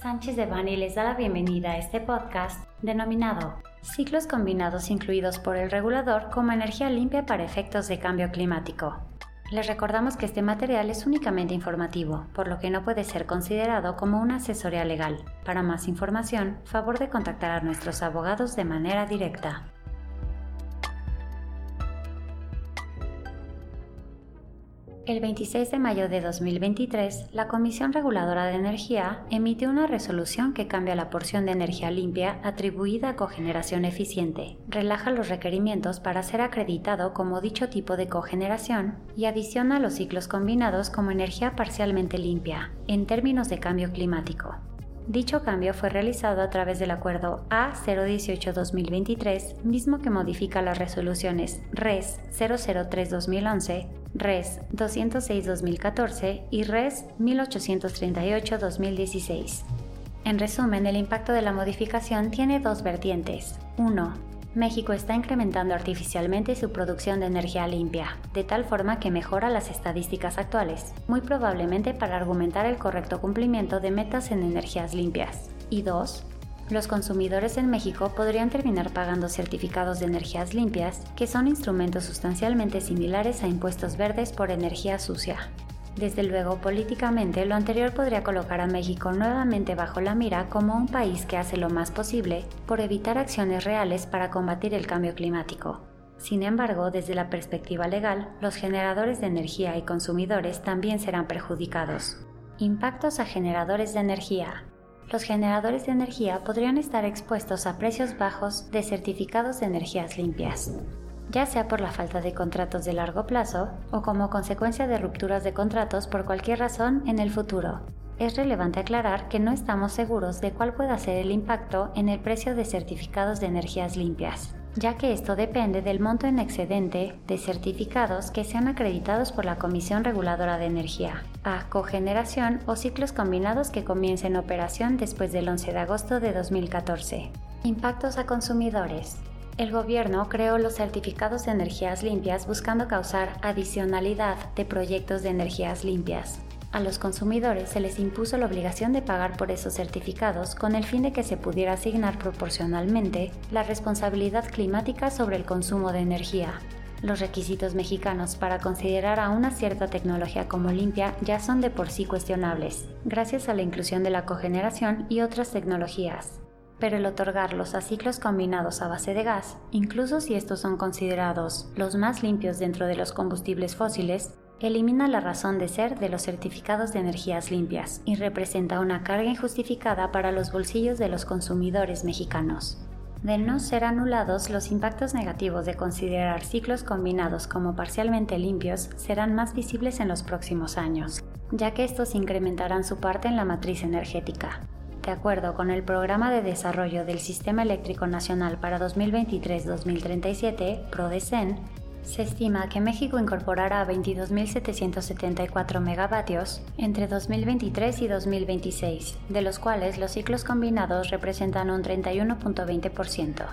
Sánchez de Bani les da la bienvenida a este podcast denominado Ciclos combinados incluidos por el regulador como energía limpia para efectos de cambio climático. Les recordamos que este material es únicamente informativo, por lo que no puede ser considerado como una asesoría legal. Para más información, favor de contactar a nuestros abogados de manera directa. El 26 de mayo de 2023, la Comisión Reguladora de Energía emitió una resolución que cambia la porción de energía limpia atribuida a cogeneración eficiente, relaja los requerimientos para ser acreditado como dicho tipo de cogeneración y adiciona los ciclos combinados como energía parcialmente limpia, en términos de cambio climático. Dicho cambio fue realizado a través del acuerdo A018-2023, mismo que modifica las resoluciones RES 003-2011, RES 206-2014 y RES 1838-2016. En resumen, el impacto de la modificación tiene dos vertientes. 1 México está incrementando artificialmente su producción de energía limpia, de tal forma que mejora las estadísticas actuales, muy probablemente para argumentar el correcto cumplimiento de metas en energías limpias. Y 2. Los consumidores en México podrían terminar pagando certificados de energías limpias, que son instrumentos sustancialmente similares a impuestos verdes por energía sucia. Desde luego, políticamente, lo anterior podría colocar a México nuevamente bajo la mira como un país que hace lo más posible por evitar acciones reales para combatir el cambio climático. Sin embargo, desde la perspectiva legal, los generadores de energía y consumidores también serán perjudicados. Impactos a generadores de energía. Los generadores de energía podrían estar expuestos a precios bajos de certificados de energías limpias ya sea por la falta de contratos de largo plazo o como consecuencia de rupturas de contratos por cualquier razón en el futuro. Es relevante aclarar que no estamos seguros de cuál pueda ser el impacto en el precio de certificados de energías limpias, ya que esto depende del monto en excedente de certificados que sean acreditados por la Comisión Reguladora de Energía, a cogeneración o ciclos combinados que comiencen operación después del 11 de agosto de 2014. Impactos a consumidores. El gobierno creó los certificados de energías limpias buscando causar adicionalidad de proyectos de energías limpias. A los consumidores se les impuso la obligación de pagar por esos certificados con el fin de que se pudiera asignar proporcionalmente la responsabilidad climática sobre el consumo de energía. Los requisitos mexicanos para considerar a una cierta tecnología como limpia ya son de por sí cuestionables, gracias a la inclusión de la cogeneración y otras tecnologías pero el otorgarlos a ciclos combinados a base de gas, incluso si estos son considerados los más limpios dentro de los combustibles fósiles, elimina la razón de ser de los certificados de energías limpias y representa una carga injustificada para los bolsillos de los consumidores mexicanos. De no ser anulados, los impactos negativos de considerar ciclos combinados como parcialmente limpios serán más visibles en los próximos años, ya que estos incrementarán su parte en la matriz energética. De acuerdo con el Programa de Desarrollo del Sistema Eléctrico Nacional para 2023-2037, PRODECEN, se estima que México incorporará 22.774 megavatios entre 2023 y 2026, de los cuales los ciclos combinados representan un 31.20%.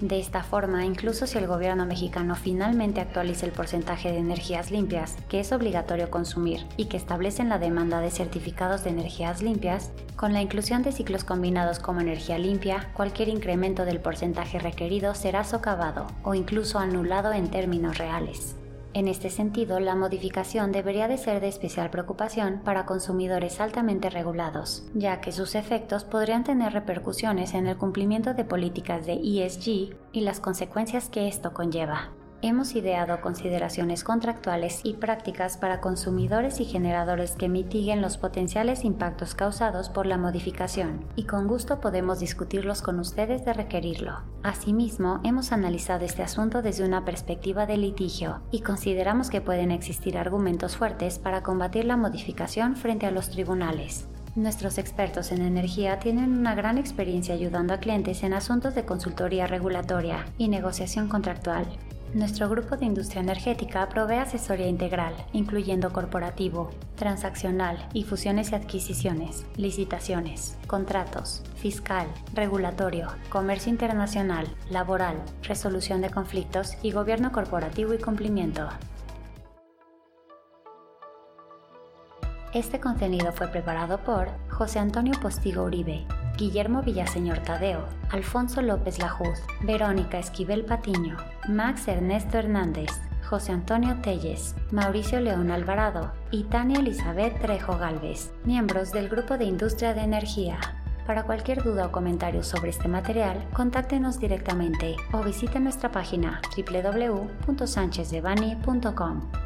De esta forma, incluso si el gobierno mexicano finalmente actualiza el porcentaje de energías limpias que es obligatorio consumir y que establecen la demanda de certificados de energías limpias, con la inclusión de ciclos combinados como energía limpia, cualquier incremento del porcentaje requerido será socavado o incluso anulado en términos reales. En este sentido, la modificación debería de ser de especial preocupación para consumidores altamente regulados, ya que sus efectos podrían tener repercusiones en el cumplimiento de políticas de ESG y las consecuencias que esto conlleva hemos ideado consideraciones contractuales y prácticas para consumidores y generadores que mitiguen los potenciales impactos causados por la modificación, y con gusto podemos discutirlos con ustedes de requerirlo. Asimismo, hemos analizado este asunto desde una perspectiva de litigio y consideramos que pueden existir argumentos fuertes para combatir la modificación frente a los tribunales. Nuestros expertos en energía tienen una gran experiencia ayudando a clientes en asuntos de consultoría regulatoria y negociación contractual nuestro grupo de industria energética provee asesoría integral, incluyendo corporativo, transaccional y fusiones y adquisiciones, licitaciones, contratos, fiscal, regulatorio, comercio internacional, laboral, resolución de conflictos y gobierno corporativo y cumplimiento. Este contenido fue preparado por José Antonio Postigo Uribe, Guillermo Villaseñor Tadeo, Alfonso López Lajuz, Verónica Esquivel Patiño, Max Ernesto Hernández, José Antonio Telles, Mauricio León Alvarado y Tania Elizabeth Trejo Galvez, miembros del Grupo de Industria de Energía. Para cualquier duda o comentario sobre este material, contáctenos directamente o visite nuestra página www.sanchezdevani.com.